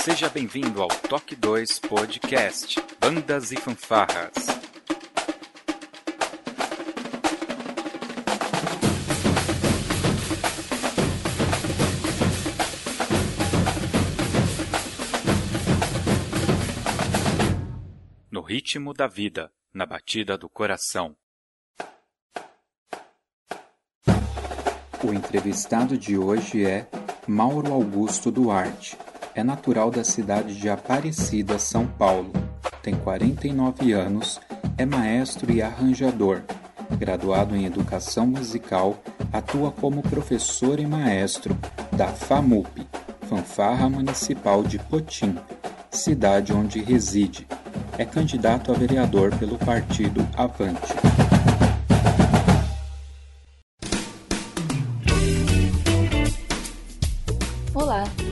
Seja bem-vindo ao Toque 2 Podcast Bandas e Fanfarras. No ritmo da vida, na batida do coração. O entrevistado de hoje é Mauro Augusto Duarte. É natural da cidade de Aparecida, São Paulo. Tem 49 anos, é maestro e arranjador. Graduado em Educação Musical, atua como professor e maestro da FAMUP, Fanfarra Municipal de Potim, cidade onde reside. É candidato a vereador pelo partido Avante.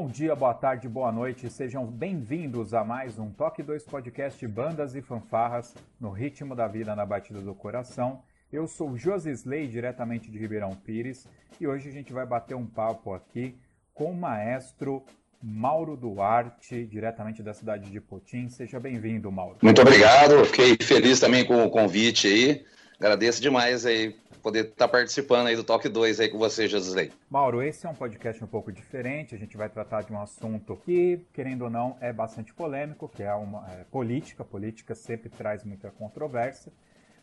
Bom dia, boa tarde, boa noite, sejam bem-vindos a mais um Toque 2 Podcast Bandas e Fanfarras no ritmo da vida na batida do coração. Eu sou Josi Slay, diretamente de Ribeirão Pires, e hoje a gente vai bater um papo aqui com o maestro Mauro Duarte, diretamente da cidade de Potim. Seja bem-vindo, Mauro. Muito obrigado, fiquei feliz também com o convite aí. Agradeço demais aí poder estar tá participando aí do Talk 2 aí com você, Josley. Mauro, esse é um podcast um pouco diferente. A gente vai tratar de um assunto que, querendo ou não, é bastante polêmico, que é uma é, política. Política sempre traz muita controvérsia.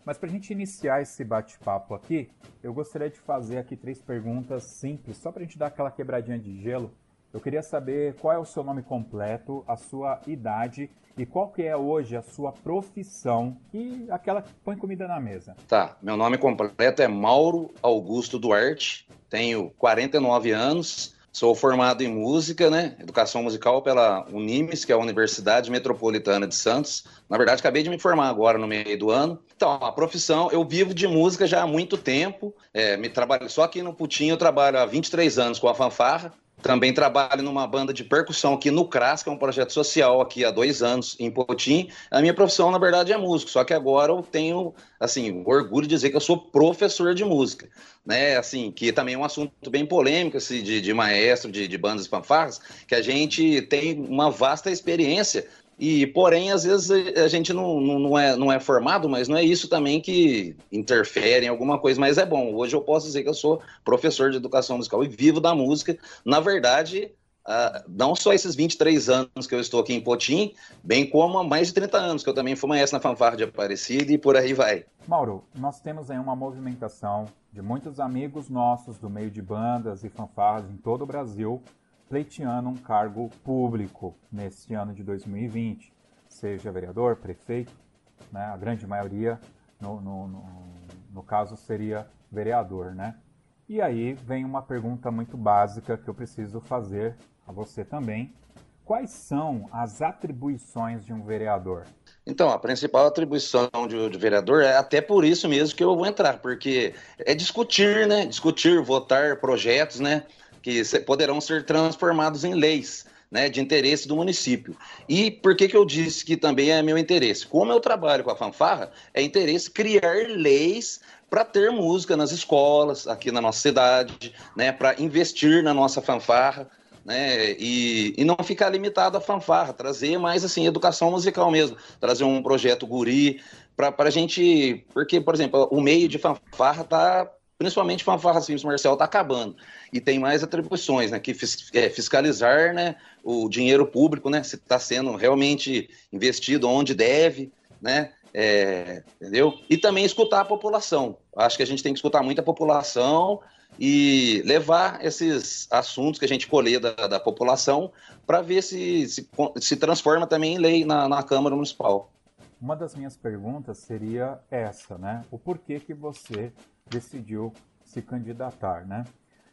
Mas para a gente iniciar esse bate-papo aqui, eu gostaria de fazer aqui três perguntas simples, só para a gente dar aquela quebradinha de gelo. Eu queria saber qual é o seu nome completo, a sua idade e qual que é hoje a sua profissão e aquela que põe comida na mesa? Tá, meu nome completo é Mauro Augusto Duarte, tenho 49 anos, sou formado em música, né, educação musical pela Unimes, que é a Universidade Metropolitana de Santos. Na verdade, acabei de me formar agora no meio do ano. Então, a profissão, eu vivo de música já há muito tempo, é, me trabalho só aqui no Putinho, eu trabalho há 23 anos com a fanfarra, também trabalho numa banda de percussão aqui no CRAS, que é um projeto social aqui há dois anos em Potim. A minha profissão, na verdade, é músico, só que agora eu tenho, assim, orgulho de dizer que eu sou professor de música, né? Assim, que também é um assunto bem polêmico, assim, de, de maestro, de, de bandas fanfarras, que a gente tem uma vasta experiência e, porém, às vezes a gente não, não, não, é, não é formado, mas não é isso também que interfere em alguma coisa, mas é bom. Hoje eu posso dizer que eu sou professor de educação musical e vivo da música. Na verdade, uh, não só esses 23 anos que eu estou aqui em Potim, bem como há mais de 30 anos, que eu também fui maestro na fanfarra de Aparecida e por aí vai. Mauro, nós temos aí uma movimentação de muitos amigos nossos do meio de bandas e fanfarras em todo o Brasil pleiteando um cargo público neste ano de 2020, seja vereador, prefeito, né? a grande maioria, no, no, no, no caso, seria vereador. Né? E aí vem uma pergunta muito básica que eu preciso fazer a você também. Quais são as atribuições de um vereador? Então, a principal atribuição de, de, vereador é até por isso mesmo que eu vou entrar, porque é discutir, né? Discutir, votar projetos, né? Que poderão ser transformados em leis. Né, de interesse do município. E por que, que eu disse que também é meu interesse? Como eu trabalho com a fanfarra, é interesse criar leis para ter música nas escolas, aqui na nossa cidade, né, para investir na nossa fanfarra, né, e, e não ficar limitado à fanfarra, trazer mais assim educação musical mesmo, trazer um projeto guri para a gente, porque por exemplo o meio de fanfarra está principalmente fanfarra simples marcial está acabando e tem mais atribuições, né, que é, fiscalizar, né, o dinheiro público, né, se está sendo realmente investido onde deve, né, é, entendeu? E também escutar a população. Acho que a gente tem que escutar muito a população e levar esses assuntos que a gente colher da, da população para ver se, se, se transforma também em lei na, na Câmara Municipal. Uma das minhas perguntas seria essa, né? O porquê que você decidiu se candidatar, né?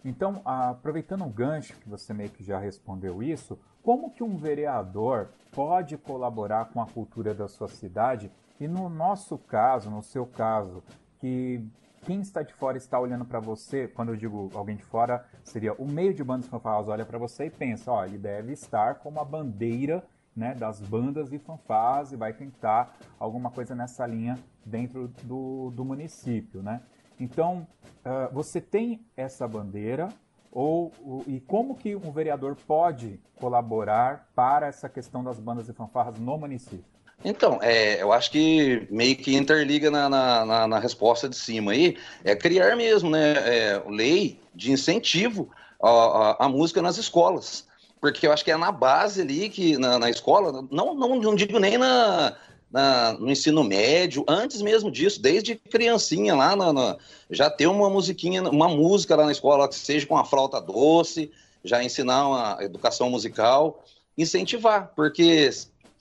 Então, aproveitando o gancho que você meio que já respondeu isso, como que um vereador pode colaborar com a cultura da sua cidade? E no nosso caso, no seu caso, que quem está de fora está olhando para você, quando eu digo alguém de fora, seria o meio de bandas fanfarras olha para você e pensa, ó, ele deve estar como a bandeira né, das bandas e fanfarras e vai tentar alguma coisa nessa linha dentro do, do município, né? Então, uh, você tem essa bandeira ou e como que um vereador pode colaborar para essa questão das bandas e fanfarras no município? Então, é, eu acho que meio que interliga na, na, na, resposta de cima aí, é criar mesmo, né, é, lei de incentivo à, à, música nas escolas. Porque eu acho que é na base ali, que na, na escola, não, não, não digo nem na, na, no ensino médio, antes mesmo disso, desde criancinha lá, na, na, já ter uma musiquinha, uma música lá na escola, que seja com a flauta doce, já ensinar uma educação musical, incentivar, porque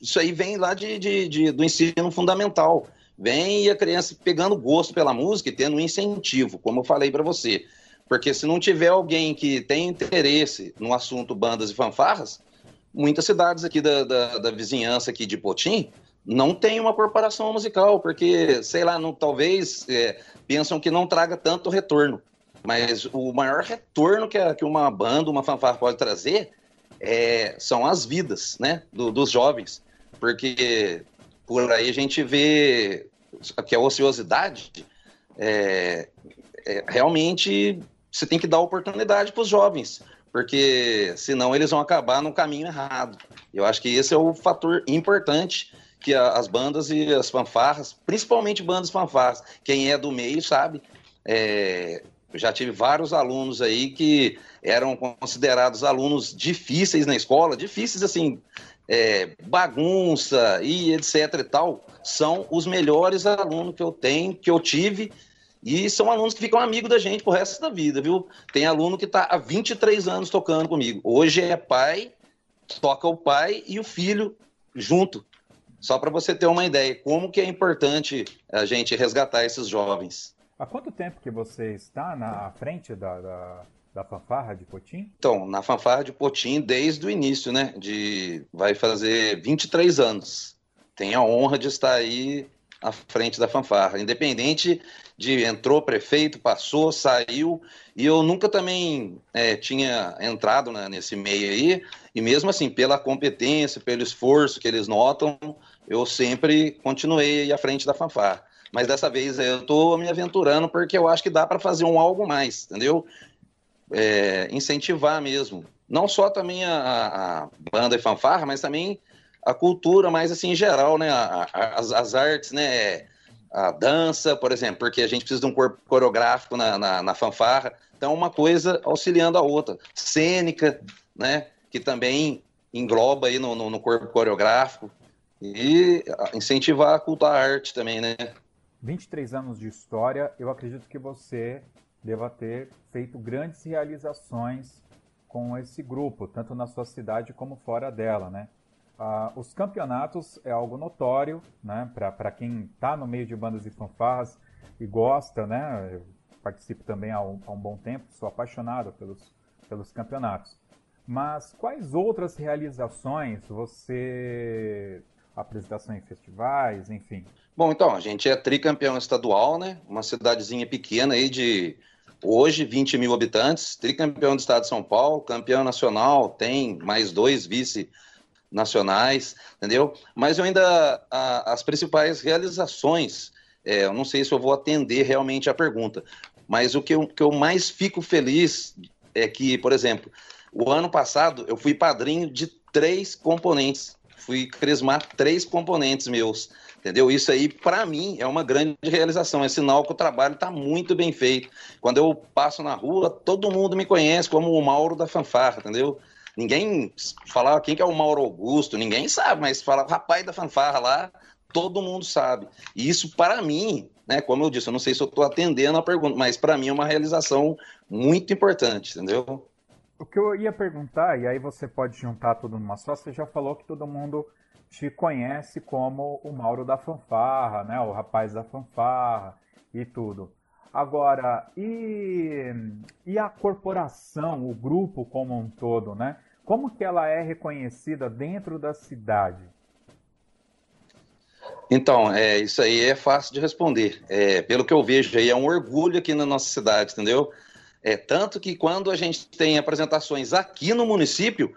isso aí vem lá de, de, de, do ensino fundamental. Vem e a criança pegando gosto pela música e tendo um incentivo, como eu falei para você. Porque se não tiver alguém que tem interesse no assunto bandas e fanfarras, muitas cidades aqui da, da, da vizinhança aqui de Potim não tem uma corporação musical, porque, sei lá, não, talvez é, pensam que não traga tanto retorno. Mas o maior retorno que, a, que uma banda, uma fanfarra pode trazer é, são as vidas né, do, dos jovens porque por aí a gente vê que a ociosidade é, é, realmente você tem que dar oportunidade para os jovens, porque senão eles vão acabar no caminho errado. Eu acho que esse é o fator importante que a, as bandas e as fanfarras, principalmente bandas fanfarras, quem é do meio sabe, é, já tive vários alunos aí que eram considerados alunos difíceis na escola, difíceis assim, é, bagunça e etc e tal, são os melhores alunos que eu tenho, que eu tive, e são alunos que ficam amigos da gente pro resto da vida, viu? Tem aluno que está há 23 anos tocando comigo. Hoje é pai, toca o pai e o filho junto. Só para você ter uma ideia, como que é importante a gente resgatar esses jovens. Há quanto tempo que você está na frente da, da da fanfarra de Potim? Então, na fanfarra de Potim, desde o início, né? De vai fazer 23 anos. Tenho a honra de estar aí à frente da fanfarra, independente de entrou prefeito, passou, saiu, e eu nunca também é, tinha entrado né, nesse meio aí, e mesmo assim, pela competência, pelo esforço que eles notam, eu sempre continuei à frente da fanfarra. Mas dessa vez eu estou me aventurando porque eu acho que dá para fazer um algo mais, entendeu? é, incentivar mesmo. Não só também a, a, banda e fanfarra, mas também a cultura mais assim em geral, né? A, a, as, as, artes, né? A dança, por exemplo, porque a gente precisa de um corpo coreográfico na, na, na fanfarra. Então, uma coisa auxiliando a outra. Cênica, né? Que também engloba aí no, no, no corpo coreográfico. E incentivar a cultura a arte também, né? 23 anos de história, eu acredito que você deva ter feito grandes realizações com esse grupo, tanto na sua cidade como fora dela, né? Ah, os campeonatos é algo notório, né? Para quem está no meio de bandas e fanfarras e gosta, né? Eu participo também há um, há um bom tempo, sou apaixonado pelos, pelos campeonatos. Mas quais outras realizações você apresentação em festivais, enfim? Bom, então, a gente é tricampeão estadual, né? Uma cidadezinha pequena aí de Hoje, 20 mil habitantes, tricampeão do estado de São Paulo, campeão nacional, tem mais dois vice nacionais, entendeu? Mas eu ainda, a, as principais realizações, é, eu não sei se eu vou atender realmente a pergunta, mas o que eu, que eu mais fico feliz é que, por exemplo, o ano passado eu fui padrinho de três componentes, fui crismar três componentes meus Entendeu? Isso aí, para mim, é uma grande realização. É sinal que o trabalho está muito bem feito. Quando eu passo na rua, todo mundo me conhece como o Mauro da fanfarra, entendeu? Ninguém fala quem que é o Mauro Augusto, ninguém sabe, mas fala rapaz da fanfarra lá, todo mundo sabe. E isso, para mim, né, como eu disse, eu não sei se eu estou atendendo a pergunta, mas para mim é uma realização muito importante, entendeu? O que eu ia perguntar, e aí você pode juntar tudo numa só, você já falou que todo mundo te conhece como o Mauro da fanfarra, né? O rapaz da fanfarra e tudo. Agora, e, e a corporação, o grupo como um todo, né? Como que ela é reconhecida dentro da cidade? Então, é, isso aí é fácil de responder. É, pelo que eu vejo aí, é um orgulho aqui na nossa cidade, entendeu? É tanto que quando a gente tem apresentações aqui no município,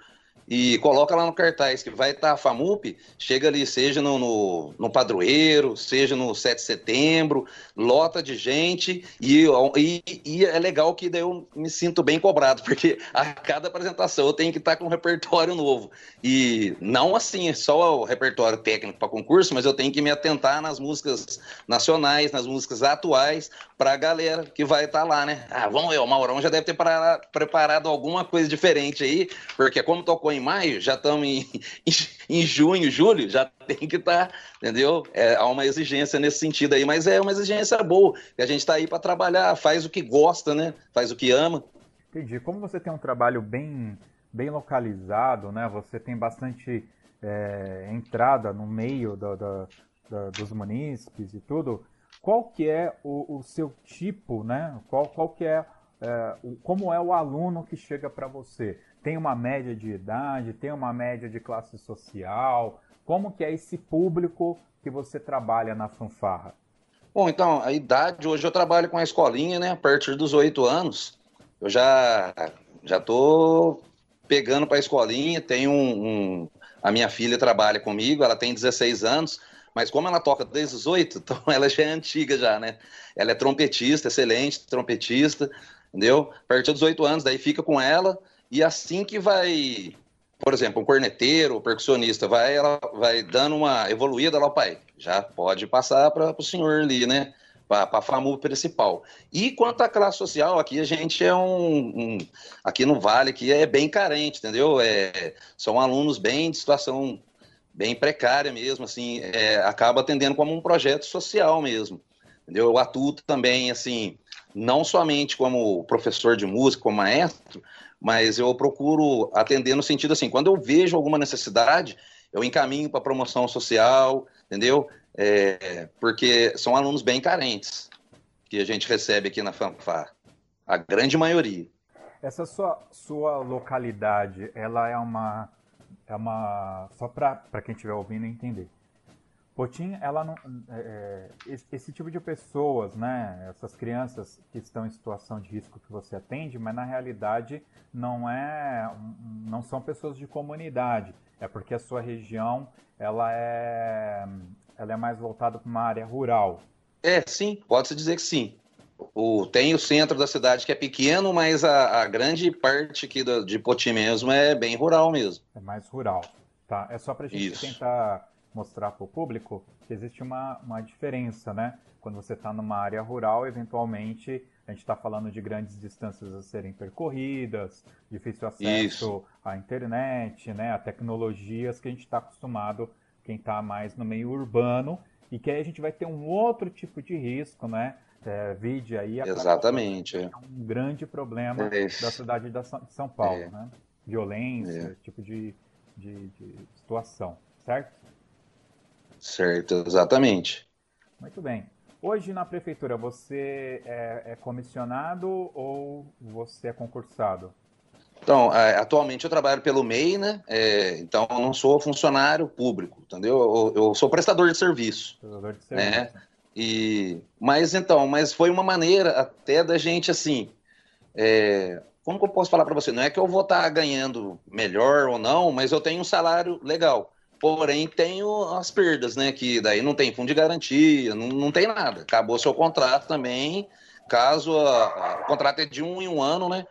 e coloca lá no cartaz que vai estar a FAMUP, chega ali, seja no, no, no, padroeiro, seja no 7 de setembro, lota de gente, e, e, e, é legal que daí eu me sinto bem cobrado, porque a cada apresentação eu tenho que estar com um repertório novo. E não assim, só o repertório técnico para concurso, mas eu tenho que me atentar nas músicas nacionais, nas músicas atuais, para a galera que vai estar lá, né? Ah, vamos ver, o Maurão já deve ter preparado alguma coisa diferente aí, porque como tocou em maio, já estamos em, em, junho, julho, já tem que estar, tá, entendeu? É, há uma exigência nesse sentido aí, mas é uma exigência boa, que a gente está aí para trabalhar, faz o que gosta, né? Faz o que ama. Entendi. Como você tem um trabalho bem, bem localizado, né? Você tem bastante é, entrada no meio do, dos munícipes e tudo. Qual que é o, o seu tipo, né? Qual, qual que é, é como é o aluno que chega para você? Tem uma média de idade, tem uma média de classe social? Como que é esse público que você trabalha na fanfarra? Bom, então, a idade, hoje eu trabalho com a escolinha, né? A partir dos oito anos, eu já já tô pegando para a escolinha, tem um, um, A minha filha trabalha comigo, ela tem 16 anos, mas como ela toca desde os oito, então ela já é antiga já, né? Ela é trompetista, excelente trompetista, entendeu? A partir dos oito anos, daí fica com ela, e assim que vai, por exemplo, um corneteiro, um percussionista, vai, ela vai dando uma evoluída lá, pai, já pode passar para o senhor ali, né? Para a FAMU principal. E quanto à classe social, aqui a gente é um, um, Aqui no Vale, aqui é bem carente, entendeu? É, são alunos bem de situação bem precária mesmo, assim, é, acaba atendendo como um projeto social mesmo, entendeu? Eu atuo também, assim, não somente como professor de música, como maestro, mas eu procuro atender no sentido assim, quando eu vejo alguma necessidade, eu encaminho para promoção social, entendeu? É, porque são alunos bem carentes que a gente recebe aqui na FANFAR, a grande maioria. Essa sua, sua localidade, ela é uma, é uma só para quem estiver ouvindo entender. Potim, ela não, é, é esse tipo de pessoas, né, essas crianças que estão em situação de risco que você atende, mas na realidade não é, não são pessoas de comunidade, é porque a sua região ela é, ela é mais voltada para uma área rural. É, sim, pode se dizer que sim. O, tem o centro da cidade que é pequeno, mas a, a grande parte aqui do, de Potim mesmo é bem rural mesmo. É mais rural, tá? É só para a gente Isso. tentar mostrar para o público que existe uma, uma diferença, né? Quando você está numa área rural, eventualmente a gente está falando de grandes distâncias a serem percorridas, difícil acesso Isso. à internet, né? A tecnologias que a gente está acostumado, quem está mais no meio urbano, e que aí a gente vai ter um outro tipo de risco, né? É, vide aí a Exatamente. É um grande problema é da cidade de São Paulo, é. né? Violência, é. tipo de, de, de situação, certo? Certo, exatamente. Muito bem. Hoje na prefeitura você é, é comissionado ou você é concursado? Então, é, atualmente eu trabalho pelo MEI, né? É, então eu não sou funcionário público, entendeu? Eu, eu sou prestador de serviço. Prestador de né? serviço. Né? E, mas então, mas foi uma maneira até da gente assim. É, como que eu posso falar para você? Não é que eu vou estar tá ganhando melhor ou não, mas eu tenho um salário legal. Porém, tem as perdas, né? Que daí não tem fundo de garantia, não, não tem nada. Acabou seu contrato também. Caso a, a, o contrato é de um em um ano, né?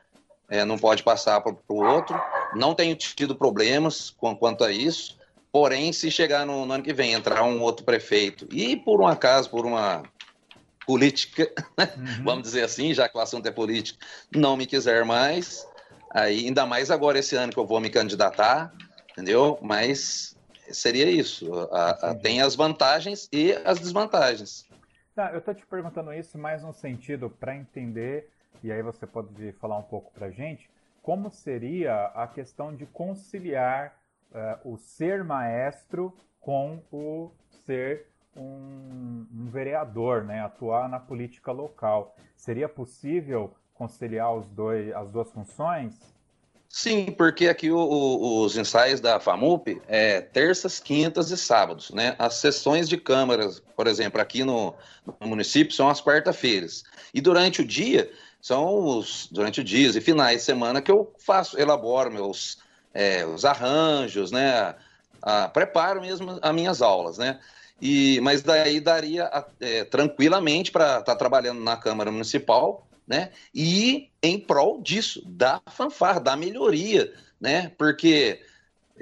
É, não pode passar para o outro. Não tenho tido problemas com, quanto a isso. Porém, se chegar no, no, ano que vem, entrar um outro prefeito e por um acaso, por uma política, né, uhum. vamos dizer assim, já que o assunto é político, não me quiser mais, aí ainda mais agora esse ano que eu vou me candidatar, entendeu? Mas seria isso. A, a, tem as vantagens e as desvantagens. Tá, eu estou te perguntando isso mais no sentido para entender, e aí você pode falar um pouco para gente, como seria a questão de conciliar uh, o ser maestro com o ser um, um, vereador, né? atuar na política local. Seria possível conciliar os dois, as duas funções? Sim, porque aqui o, o, os ensaios da FAMUP é terças, quintas e sábados, né? As sessões de câmaras, por exemplo, aqui no, no município são as quarta-feiras. E durante o dia, são os durante os dias e finais de semana que eu faço, elaboro meus é, os arranjos, né? A, a, preparo mesmo as minhas aulas, né? E, mas daí daria é, tranquilamente para estar tá trabalhando na Câmara Municipal, né? E em prol disso, da fanfarra, da melhoria, né? Porque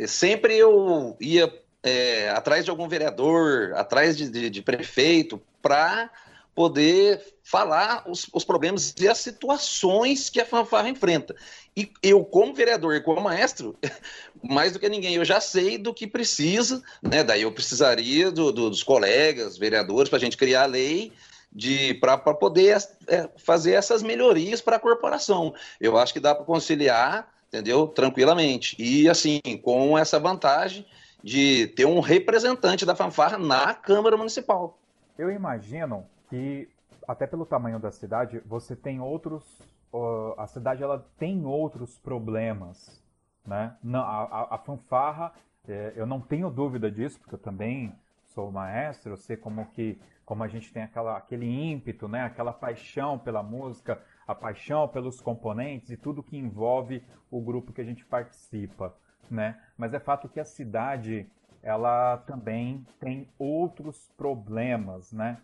sempre eu ia é, atrás de algum vereador, atrás de, de, de prefeito, para poder falar os, os, problemas e as situações que a fanfarra enfrenta. E eu, como vereador e como maestro, mais do que ninguém, eu já sei do que precisa, né? Daí eu precisaria do, do, dos colegas, vereadores, para a gente criar a lei de para poder é, fazer essas melhorias para a corporação. Eu acho que dá para conciliar, entendeu? Tranquilamente. E assim, com essa vantagem de ter um representante da fanfarra na Câmara Municipal. Eu imagino que até pelo tamanho da cidade, você tem outros. Uh, a cidade ela tem outros problemas, né? Não, a, a, a fanfarra, é, eu não tenho dúvida disso, porque eu também sou maestro, eu sei como que como a gente tem aquela, aquele ímpeto, né? Aquela paixão pela música, a paixão pelos componentes e tudo que envolve o grupo que a gente participa, né? Mas é fato que a cidade ela também tem outros problemas, né?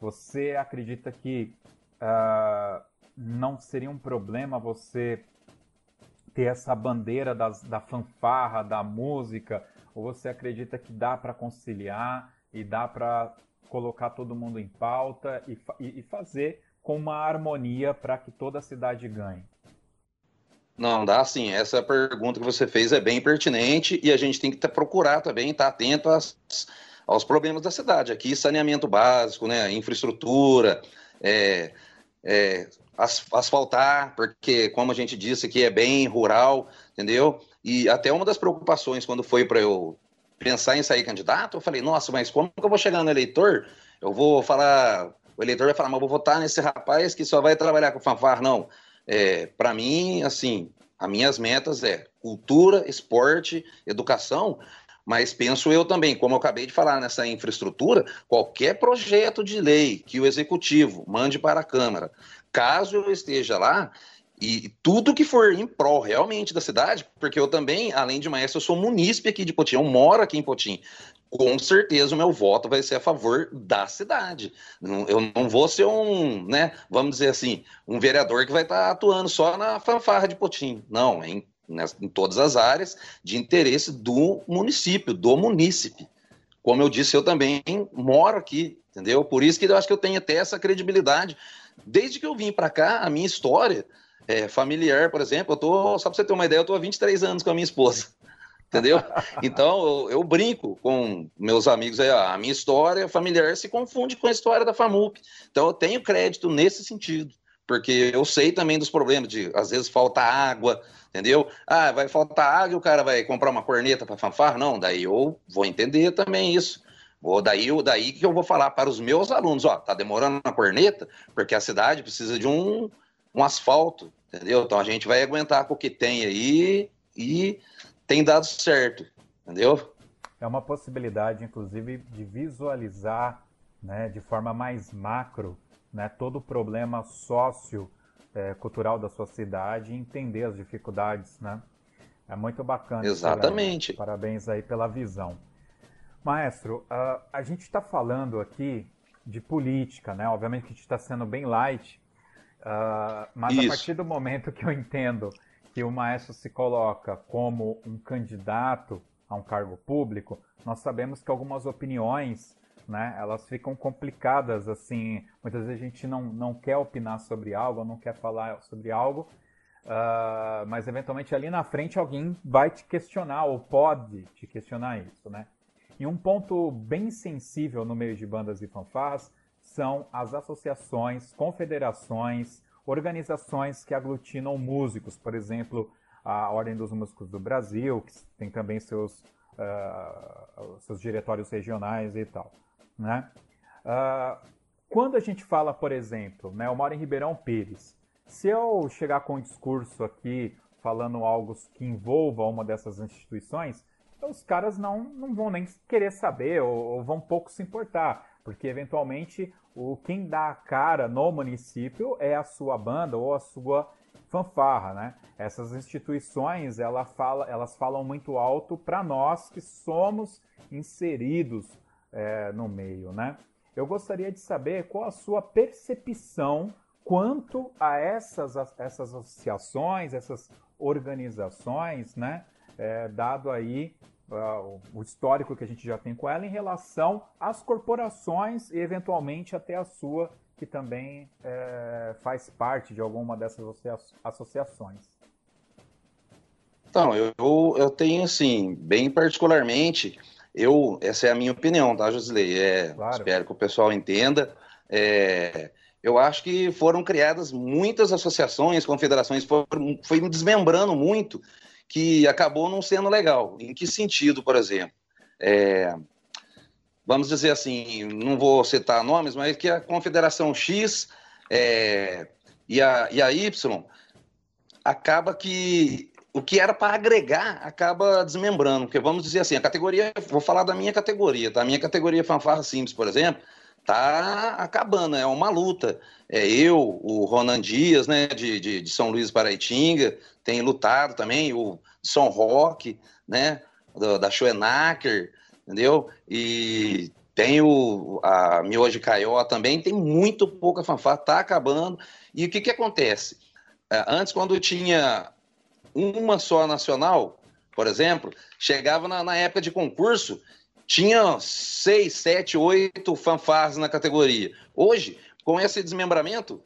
Você acredita que uh, não seria um problema você ter essa bandeira das, da fanfarra, da música? Ou você acredita que dá para conciliar e dá para colocar todo mundo em pauta e, e, fazer com uma harmonia para que toda a cidade ganhe? Não, dá sim. Essa pergunta que você fez é bem pertinente e a gente tem que procurar também, estar tá atento às, aos problemas da cidade. Aqui, saneamento básico, né, infraestrutura, é, é, asfaltar, porque, como a gente disse aqui, é bem rural, entendeu? E até uma das preocupações, quando foi para eu pensar em sair candidato, eu falei, nossa, mas como que eu vou chegar no eleitor? Eu vou falar, o eleitor vai falar, mas eu vou votar nesse rapaz que só vai trabalhar com fanfar. Não, é, para mim, assim, as minhas metas é cultura, esporte, educação, mas penso eu também, como eu acabei de falar nessa infraestrutura, qualquer projeto de lei que o executivo mande para a Câmara, caso eu esteja lá, e tudo que for em prol realmente da cidade, porque eu também, além de maestro, eu sou munícipe aqui de Potim, eu moro aqui em Potim. Com certeza o meu voto vai ser a favor da cidade. Eu não vou ser um, né, vamos dizer assim, um vereador que vai estar atuando só na fanfarra de Potim. Não, em em todas as áreas de interesse do município, do munícipe. Como eu disse, eu também moro aqui, entendeu? Por isso que eu acho que eu tenho até essa credibilidade. Desde que eu vim para cá, a minha história é, familiar, por exemplo, eu tô, só para você ter uma ideia, eu estou há 23 anos com a minha esposa. Entendeu? Então eu, eu, brinco com meus amigos aí, a minha história familiar se confunde com a história da FAMUP. Então eu tenho crédito nesse sentido, porque eu sei também dos problemas de às vezes falta água, entendeu? Ah, vai faltar água e o cara vai comprar uma corneta para fanfarra? Não, daí eu vou entender também isso. Vou daí, daí que eu vou falar para os meus alunos, ó, tá demorando uma corneta, porque a cidade precisa de um, um asfalto, entendeu? Então a gente vai aguentar com o que tem aí e tem dado certo, entendeu? É uma possibilidade, inclusive, de visualizar né, de forma mais macro né, todo o problema sócio é, da sua cidade e entender as dificuldades, né? É muito bacana. Exatamente. Parabéns aí pela visão. Maestro, uh, a gente está falando aqui de política, né? Obviamente que a gente está sendo bem light, uh, mas Isso. a partir do momento que eu entendo que o maestro se coloca como um candidato a um cargo público, nós sabemos que algumas opiniões, né, elas ficam complicadas, assim, muitas vezes a gente não, não quer opinar sobre algo, não quer falar sobre algo, uh, mas eventualmente ali na frente alguém vai te questionar, ou pode te questionar isso, né. E um ponto bem sensível no meio de bandas e fanfarras são as associações, confederações, organizações que aglutinam músicos, por exemplo, a Ordem dos Músicos do Brasil, que tem também seus, uh, seus diretórios regionais e tal. Né? Uh, quando a gente fala, por exemplo, né, eu moro em Ribeirão Pires, se eu chegar com um discurso aqui falando algo que envolva uma dessas instituições, os caras não, não vão nem querer saber ou, ou vão pouco se importar porque eventualmente o quem dá a cara no município é a sua banda ou a sua fanfarra, né? Essas instituições, ela fala, elas falam muito alto para nós que somos inseridos é, no meio, né? Eu gostaria de saber qual a sua percepção quanto a essas, essas associações, essas organizações, né? É, dado aí uh, o histórico que a gente já tem com ela em relação às corporações e eventualmente até a sua, que também é, faz parte de alguma dessas associações. Então, eu, eu tenho assim, bem particularmente, eu, essa é a minha opinião, tá, Josilei? É, claro. Espero que o pessoal entenda. É, eu acho que foram criadas muitas associações, confederações, foram, foi desmembrando muito que acabou não sendo legal. Em que sentido, por exemplo? É, vamos dizer assim, não vou citar nomes, mas que a Confederação X é, e, a, e a Y acaba que o que era para agregar acaba desmembrando, porque vamos dizer assim, a categoria, vou falar da minha categoria, tá? A minha categoria fanfarra simples, por exemplo, tá acabando, é uma luta. É eu, o Ronan Dias, né, de, de, de São Luís Paraitinga, tem lutado também, o São Roque, né, do, da Schoenacker, entendeu? E tem o, a Miojo Caió também, tem muito pouca fanfarra, tá acabando. E o que que acontece? É, antes, quando tinha uma só nacional, por exemplo, chegava na, na época de concurso, tinha seis, sete, oito fanfarras na categoria. Hoje, com esse desmembramento,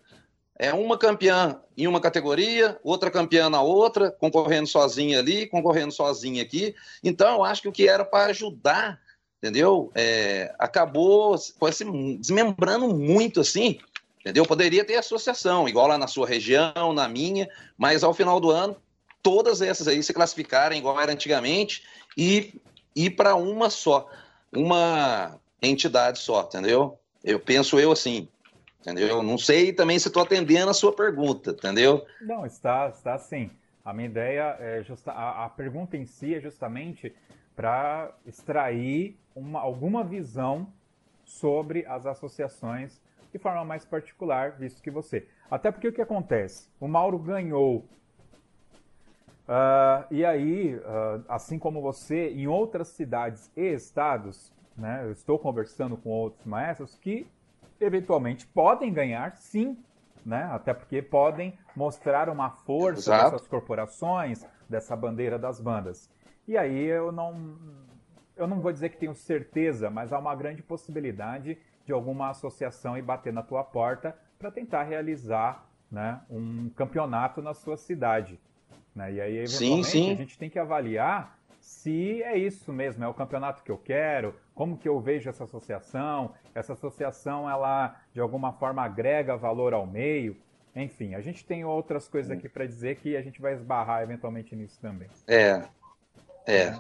é uma campeã em uma categoria, outra campeã na outra, concorrendo sozinha ali, concorrendo sozinha aqui. Então, eu acho que o que era para ajudar, entendeu? É, acabou assim, desmembrando muito assim, entendeu? Poderia ter associação, igual lá na sua região, na minha, mas ao final do ano, todas essas aí se classificarem igual era antigamente e ir para uma só, uma entidade só, entendeu? Eu penso eu assim, entendeu? Não sei também se estou atendendo a sua pergunta, entendeu? Não, está, está sim. A minha ideia é justa, a, a pergunta em si é justamente para extrair uma, alguma visão sobre as associações de forma mais particular, visto que você. Até porque o que acontece? O Mauro ganhou Uh, e aí, uh, assim como você, em outras cidades e estados, né, eu estou conversando com outros maestros que eventualmente podem ganhar, sim, né, até porque podem mostrar uma força Exato. dessas corporações, dessa bandeira das bandas. E aí eu não, eu não vou dizer que tenho certeza, mas há uma grande possibilidade de alguma associação ir bater na tua porta para tentar realizar né, um campeonato na sua cidade. Né? E aí, eventualmente, sim, sim. a gente tem que avaliar se é isso mesmo, é o campeonato que eu quero, como que eu vejo essa associação, essa associação, ela de alguma forma agrega valor ao meio, enfim, a gente tem outras coisas aqui para dizer que a gente vai esbarrar eventualmente nisso também. É, é,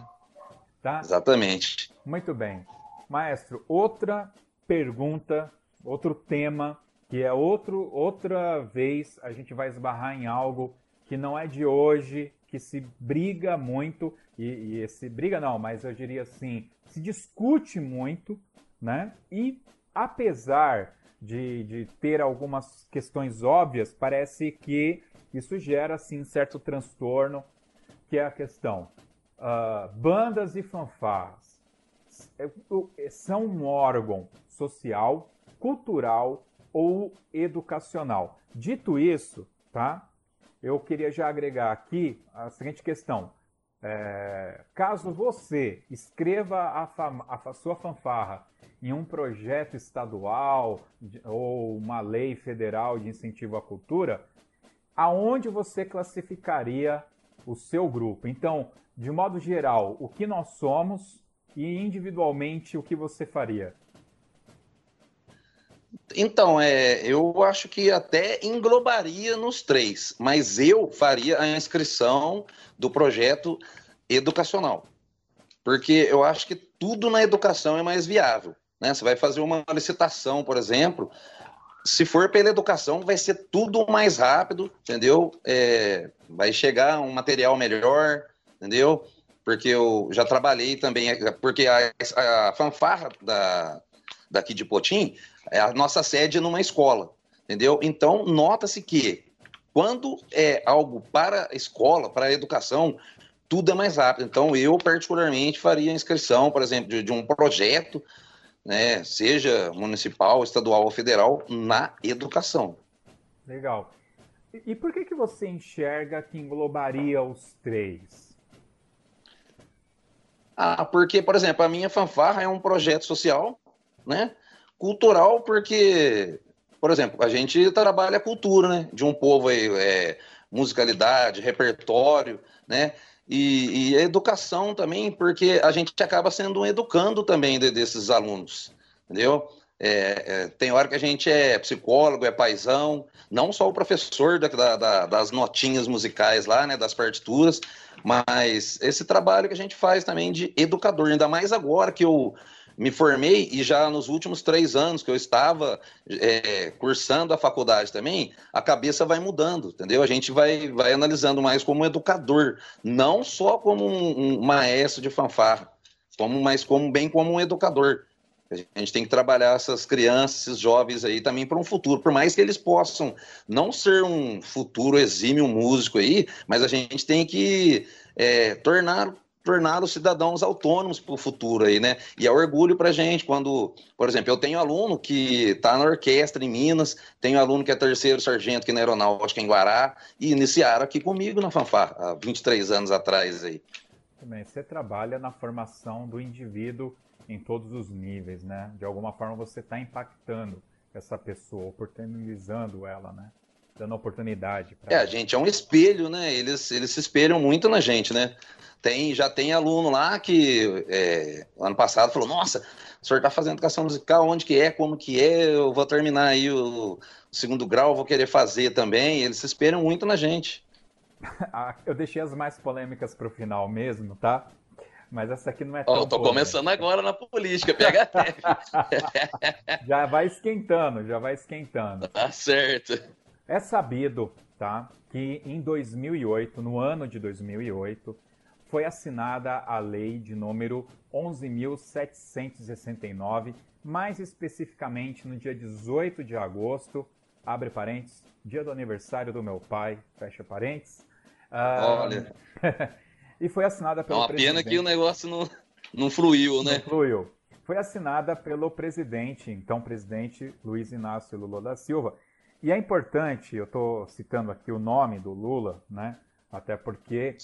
tá? exatamente. Muito bem. Maestro, outra pergunta, outro tema, que é outro, outra vez a gente vai esbarrar em algo que não é de hoje, que se briga muito, e, e esse briga não, mas eu diria assim, se discute muito, né? E apesar de, de ter algumas questões óbvias, parece que isso gera assim certo transtorno, que é a questão uh, bandas e fanfarras é, são um órgão social, cultural ou educacional. Dito isso, tá? Eu queria já agregar aqui a seguinte questão. é, caso você escreva a, a, sua fanfarra em um projeto estadual ou uma lei federal de incentivo à cultura, aonde você classificaria o seu grupo? Então, de modo geral, o que nós somos e individualmente o que você faria? Então, é, eu acho que até englobaria nos três, mas eu faria a inscrição do projeto educacional. Porque eu acho que tudo na educação é mais viável. Né? Você vai fazer uma licitação, por exemplo, se for pela educação, vai ser tudo mais rápido, entendeu? É, vai chegar um material melhor, entendeu? Porque eu já trabalhei também, porque a, a fanfarra da, daqui de Potim, é a nossa sede é numa escola, entendeu? Então, nota-se que quando é algo para a escola, para a educação, tudo é mais rápido. Então, eu particularmente faria a inscrição, por exemplo, de, de um projeto, né, seja municipal, estadual ou federal, na educação. Legal. E, e por que, que você enxerga que englobaria os três? Ah, porque, por exemplo, a minha fanfarra é um projeto social, né? Cultural, porque, por exemplo, a gente trabalha a cultura, né? De um povo aí, é, musicalidade, repertório, né? E, e, a educação também, porque a gente acaba sendo um educando também de, desses alunos, entendeu? É, é, tem hora que a gente é psicólogo, é paisão, não só o professor da, da, das notinhas musicais lá, né, das partituras, mas esse trabalho que a gente faz também de educador, ainda mais agora que eu me formei e já nos últimos três anos que eu estava é, cursando a faculdade também, a cabeça vai mudando, entendeu? A gente vai, vai analisando mais como educador, não só como um, um maestro de fanfarra, como, mas como, bem como um educador. A gente tem que trabalhar essas crianças, esses jovens aí também para um futuro, por mais que eles possam não ser um futuro exímio músico aí, mas a gente tem que é, tornar tornar os cidadãos autônomos para o futuro aí, né? E é orgulho para gente quando, por exemplo, eu tenho aluno que está na orquestra em Minas, tenho aluno que é terceiro sargento aqui na aeronáutica em Guará e iniciaram aqui comigo na fanfarra há 23 anos atrás aí. Também você trabalha na formação do indivíduo em todos os níveis, né? De alguma forma você está impactando essa pessoa, oportunizando ela, né? Dando oportunidade. É, ela. a gente é um espelho, né? Eles, eles se espelham muito na gente, né? Tem, já tem aluno lá que é, ano passado falou, nossa, o senhor está fazendo educação musical, onde que é, como que é, eu vou terminar aí o, o segundo grau, vou querer fazer também. Eles se esperam muito na gente. Ah, eu deixei as mais polêmicas para o final mesmo, tá? Mas essa aqui não é tão. Oh, tô polêmica. começando agora na política, pega Já vai esquentando, já vai esquentando. Tá certo. É sabido, tá? Que em 2008, no ano de 2008, foi assinada a lei de número 11.769, mais especificamente no dia 18 de agosto, abre parênteses, dia do aniversário do meu pai, fecha parênteses. Uh, Olha. e foi assinada pelo. É uma presidente... pena que o negócio não, não fluiu, né? Não fluiu. Foi assinada pelo presidente, então presidente Luiz Inácio Lula da Silva. E é importante, eu estou citando aqui o nome do Lula, né? Até porque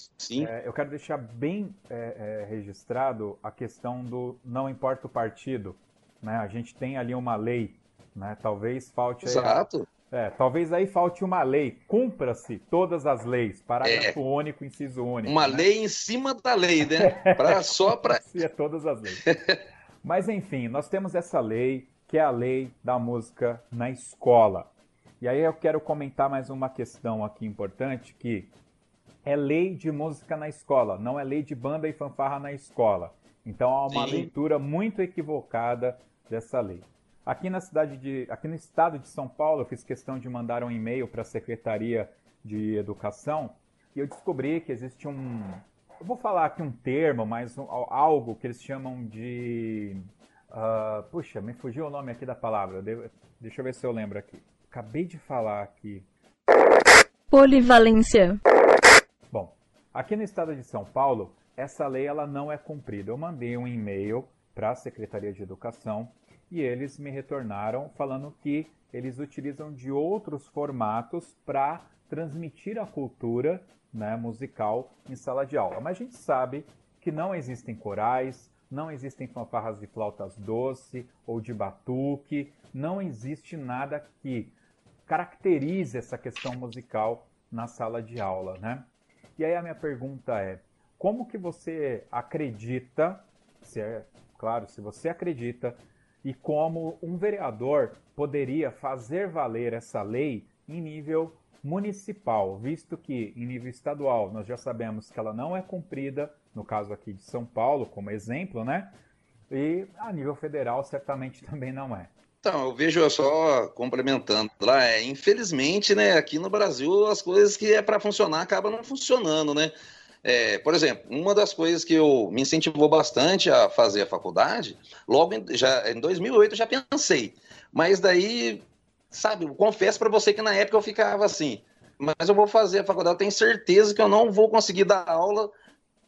é, eu quero deixar bem é, é, registrado a questão do não importa o partido. Né? A gente tem ali uma lei, né? talvez falte. Exato. Aí, é, talvez aí falte uma lei. Cumpra-se todas as leis. Parágrafo é. único, inciso único. Uma né? lei em cima da lei, né? Pra, só para. todas as leis. Mas enfim, nós temos essa lei, que é a lei da música na escola. E aí eu quero comentar mais uma questão aqui importante que é lei de música na escola, não é lei de banda e fanfarra na escola. Então há uma Sim. leitura muito equivocada dessa lei. Aqui na cidade de, aqui no estado de São Paulo, eu fiz questão de mandar um e-mail para a Secretaria de Educação e eu descobri que existe um, eu vou falar aqui um termo, mas um, algo que eles chamam de, uh, puxa, me fugiu o nome aqui da palavra. Deixa eu ver se eu lembro aqui. Acabei de falar aqui. Polivalência. Aqui no estado de São Paulo, essa lei ela não é cumprida. Eu mandei um e-mail para a Secretaria de Educação e eles me retornaram falando que eles utilizam de outros formatos para transmitir a cultura né, musical em sala de aula. Mas a gente sabe que não existem corais, não existem fanfarras de flautas doce ou de batuque, não existe nada que caracterize essa questão musical na sala de aula, né? E aí a minha pergunta é: como que você acredita, se é claro, se você acredita e como um vereador poderia fazer valer essa lei em nível municipal, visto que em nível estadual nós já sabemos que ela não é cumprida, no caso aqui de São Paulo, como exemplo, né? E a nível federal certamente também não é. Então, eu vejo só complementando lá, é, infelizmente, né, aqui no Brasil as coisas que é para funcionar acabam não funcionando, né? É, por exemplo, uma das coisas que eu me incentivou bastante a fazer a faculdade, logo em, já, em 2008 eu já pensei, mas daí, sabe, eu confesso para você que na época eu ficava assim, mas eu vou fazer a faculdade, eu tenho certeza que eu não vou conseguir dar aula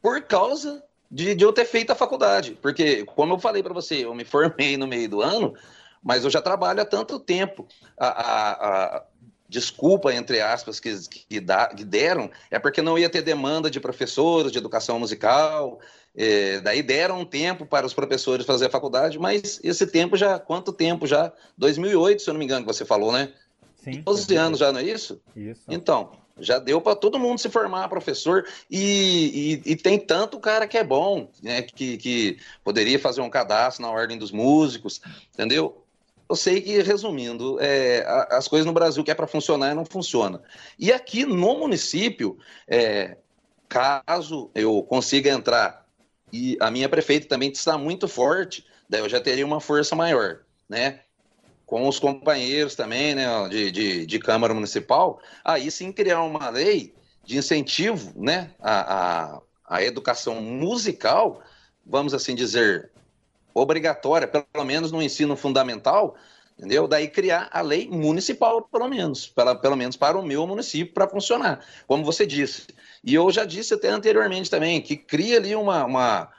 por causa de, de eu ter feito a faculdade, porque, como eu falei para você, eu me formei no meio do ano, mas eu já trabalho há tanto tempo. A, a, a desculpa, entre aspas, que, que, da, que, deram é porque não ia ter demanda de professores de educação musical. É, daí deram um tempo para os professores fazer a faculdade, mas esse tempo já, quanto tempo já? 2008, se eu não me engano, que você falou, né? Sim. 12 anos já, não é isso? Isso. Então, já deu para todo mundo se formar professor e, e, e, tem tanto cara que é bom, né, que, que poderia fazer um cadastro na ordem dos músicos, entendeu? Eu sei que, resumindo, é, as coisas no Brasil que é para funcionar não funciona. E aqui no município, é, caso eu consiga entrar e a minha prefeita também está muito forte, daí eu já teria uma força maior, né? Com os companheiros também, né, de, de, de Câmara Municipal, aí sim criar uma lei de incentivo, né, à, à, à educação musical, vamos assim dizer, obrigatória, pelo menos no ensino fundamental, entendeu? Daí criar a lei municipal, pelo menos, para, pelo menos para o meu município, para funcionar, como você disse. E eu já disse até anteriormente também, que cria ali uma, uma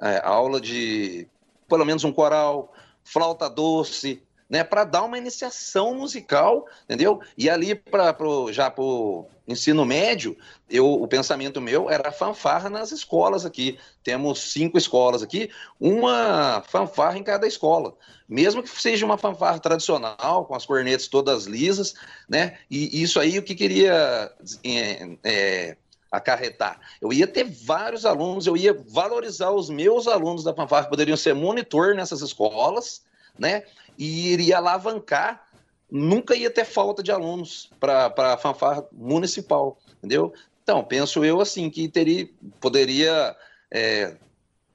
é, aula de, pelo menos um coral, flauta doce, né, para dar uma iniciação musical, entendeu? E ali para já para o ensino médio, eu, o pensamento meu era fanfarra nas escolas aqui. Temos cinco escolas aqui, uma fanfarra em cada escola. Mesmo que seja uma fanfarra tradicional, com as cornetas todas lisas, né? E isso aí o que queria é, é, acarretar. Eu ia ter vários alunos, eu ia valorizar os meus alunos da fanfarra, poderiam ser monitor nessas escolas, né? E iria alavancar, nunca ia ter falta de alunos para a fanfarra municipal, entendeu? Então, penso eu assim, que teria, poderia é,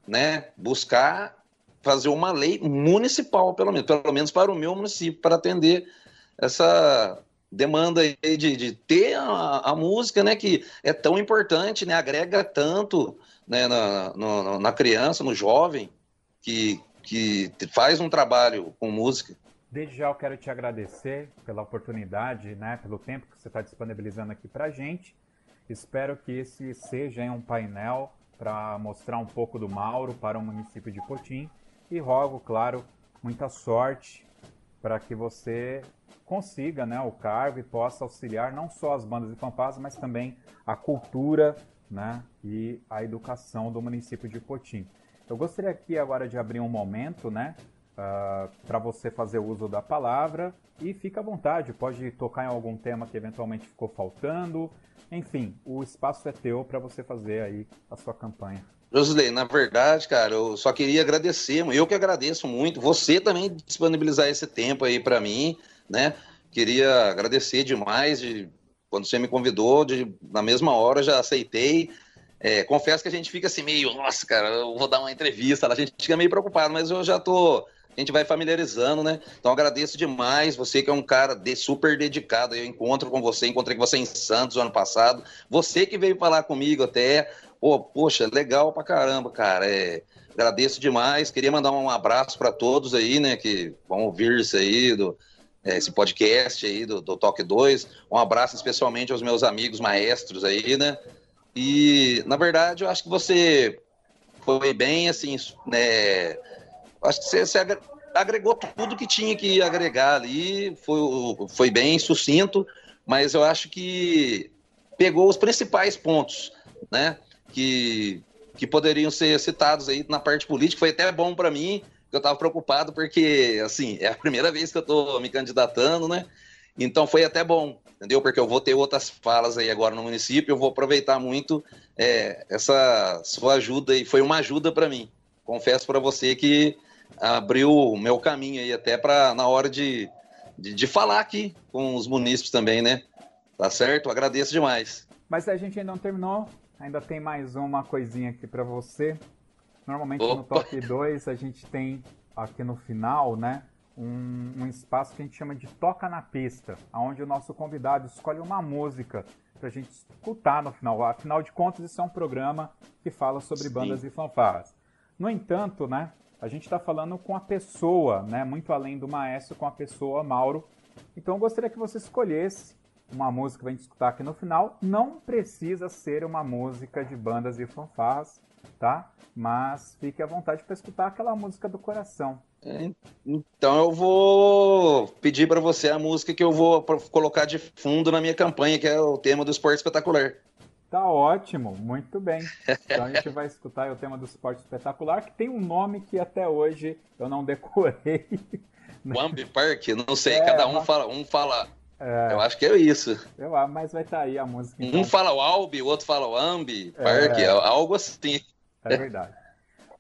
né, buscar fazer uma lei municipal, pelo menos, pelo menos para o meu município, para atender essa demanda de, de ter a, a, música, né, que é tão importante, né, agrega tanto né, na, no, na criança, no jovem, que, que faz um trabalho com música. Desde já eu quero te agradecer pela oportunidade, né, pelo tempo que você está disponibilizando aqui para gente. Espero que esse seja um painel para mostrar um pouco do Mauro para o município de Cotim e rogo, claro, muita sorte para que você consiga né, o cargo e possa auxiliar não só as bandas de fanfarras, mas também a cultura né, e a educação do município de Cotim. Eu gostaria aqui agora de abrir um momento, né, uh, ah, para você fazer uso da palavra e fica à vontade, pode tocar em algum tema que eventualmente ficou faltando. Enfim, o espaço é teu para você fazer aí a sua campanha. Josilei, na verdade, cara, eu só queria agradecer, eu que agradeço muito, você também disponibilizar esse tempo aí para mim, né? Queria agradecer demais de quando você me convidou, de, na mesma hora já aceitei. É, confesso que a gente fica assim meio, nossa, cara, eu vou dar uma entrevista, a gente fica meio preocupado, mas eu já tô, a gente vai familiarizando, né? Então agradeço demais, você que é um cara de, super dedicado, eu encontro com você, encontrei com você em Santos ano passado, você que veio falar comigo até, pô, poxa, legal pra caramba, cara, é, agradeço demais, queria mandar um abraço para todos aí, né, que vão ouvir isso aí, do, é, esse podcast aí do, do Toque 2, um abraço especialmente aos meus amigos maestros aí, né, e, na verdade, eu acho que você foi bem, assim, né? Acho que você, você agregou tudo que tinha que agregar ali, foi, foi bem sucinto, mas eu acho que pegou os principais pontos, né? Que, que poderiam ser citados aí na parte política. Foi até bom para mim, eu estava preocupado porque, assim, é a primeira vez que eu estou me candidatando, né? Então foi até bom, entendeu? Porque eu vou ter outras falas aí agora no município, eu vou aproveitar muito é, essa sua ajuda e foi uma ajuda para mim. Confesso para você que abriu o meu caminho aí até para na hora de, de, de, falar aqui com os munícipes também, né? Tá certo? Agradeço demais. Mas a gente ainda não terminou, ainda tem mais uma coisinha aqui para você. Normalmente Opa. no top 2 a gente tem aqui no final, né? Um, um, espaço que a gente chama de Toca na Pista, onde o nosso convidado escolhe uma música para a gente escutar no final. Afinal de contas, isso é um programa que fala sobre Sim. bandas e fanfarras. No entanto, né, a gente está falando com a pessoa, né, muito além do maestro, com a pessoa Mauro. Então eu gostaria que você escolhesse uma música para a gente escutar aqui no final. Não precisa ser uma música de bandas e fanfarras, tá? Mas fique à vontade para escutar aquela música do coração. É, então eu vou pedir para você a música que eu vou colocar de fundo na minha campanha, que é o tema do esporte espetacular. Tá ótimo, muito bem. Então a gente vai escutar o tema do esporte espetacular, que tem um nome que até hoje eu não decorei. Wambi Park, não sei, é, cada um mas... fala, um fala. É, eu acho que é isso. Eu, mas vai estar tá aí a música. Então. Um fala o Albi, o outro fala o Ambi, Park, é, algo assim. É verdade.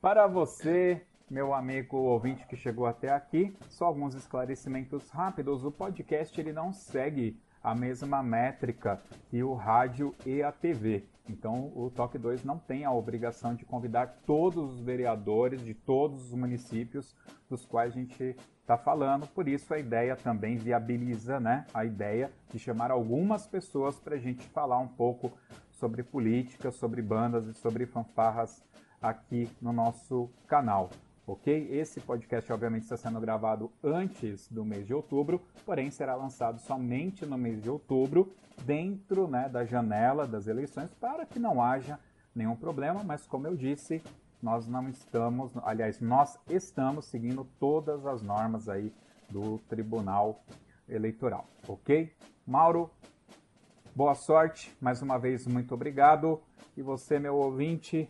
Para você, meu amigo ouvinte que chegou até aqui, só alguns esclarecimentos rápidos. O podcast ele não segue a mesma métrica que o rádio e a TV. Então, o Toque 2 não tem a obrigação de convidar todos os vereadores de todos os municípios dos quais a gente está falando. Por isso, a ideia também viabiliza né, a ideia de chamar algumas pessoas para a gente falar um pouco sobre política, sobre bandas e sobre fanfarras aqui no nosso canal ok? Esse podcast, obviamente, está sendo gravado antes do mês de outubro, porém será lançado somente no mês de outubro, dentro né, da janela das eleições, para que não haja nenhum problema, mas como eu disse, nós não estamos, aliás, nós estamos seguindo todas as normas aí do Tribunal Eleitoral, ok? Mauro, boa sorte, mais uma vez, muito obrigado. E você, meu ouvinte,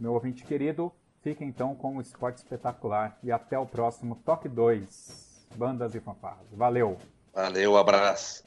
meu ouvinte querido, Fique então com o esporte espetacular e até o próximo Toque 2, Bandas e Fanfarras. Valeu! Valeu, abraço!